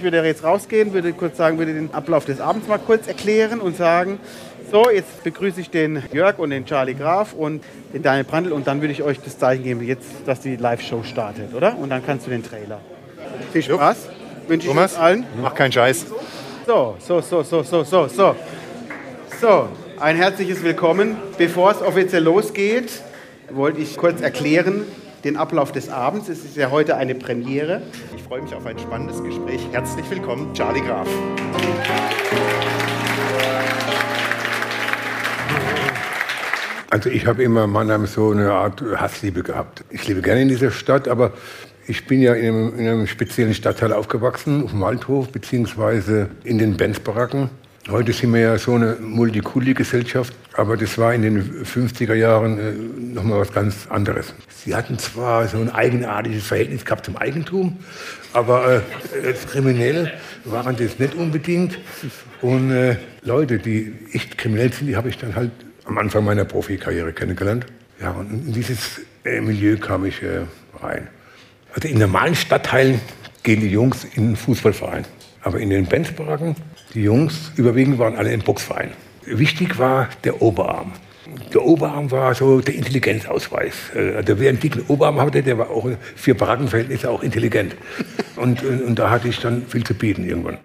Ich würde jetzt rausgehen, würde kurz sagen, würde den Ablauf des Abends mal kurz erklären und sagen, so, jetzt begrüße ich den Jörg und den Charlie Graf und den Daniel Brandl und dann würde ich euch das Zeichen geben, jetzt, dass die Live-Show startet, oder? Und dann kannst du den Trailer. Viel Spaß. Wünsche ich Thomas, uns allen. mach keinen Scheiß. So, so, so, so, so, so, so. So, ein herzliches Willkommen. Bevor es offiziell losgeht, wollte ich kurz erklären den Ablauf des Abends. Es ist ja heute eine Premiere. Ich freue mich auf ein spannendes Gespräch. Herzlich willkommen, Charlie Graf. Also ich habe immer in Mannheim so eine Art Hassliebe gehabt. Ich lebe gerne in dieser Stadt, aber ich bin ja in einem, in einem speziellen Stadtteil aufgewachsen, auf dem Waldhof, beziehungsweise in den Benz-Baracken. Heute sind wir ja so eine Multikulti-Gesellschaft, aber das war in den 50er Jahren äh, nochmal was ganz anderes. Sie hatten zwar so ein eigenartiges Verhältnis gehabt zum Eigentum, aber äh, als kriminell waren das nicht unbedingt. Und äh, Leute, die echt kriminell sind, die habe ich dann halt am Anfang meiner Profikarriere kennengelernt. Ja, und in dieses äh, Milieu kam ich äh, rein. Also in normalen Stadtteilen gehen die Jungs in den Fußballverein. Aber in den Bandsbaracken, die Jungs überwiegend waren alle im Boxverein. Wichtig war der Oberarm. Der Oberarm war so der Intelligenzausweis. Also wer einen dicken Oberarm hatte, der war auch für Barackenverhältnisse auch intelligent. Und, und, und da hatte ich dann viel zu bieten irgendwann.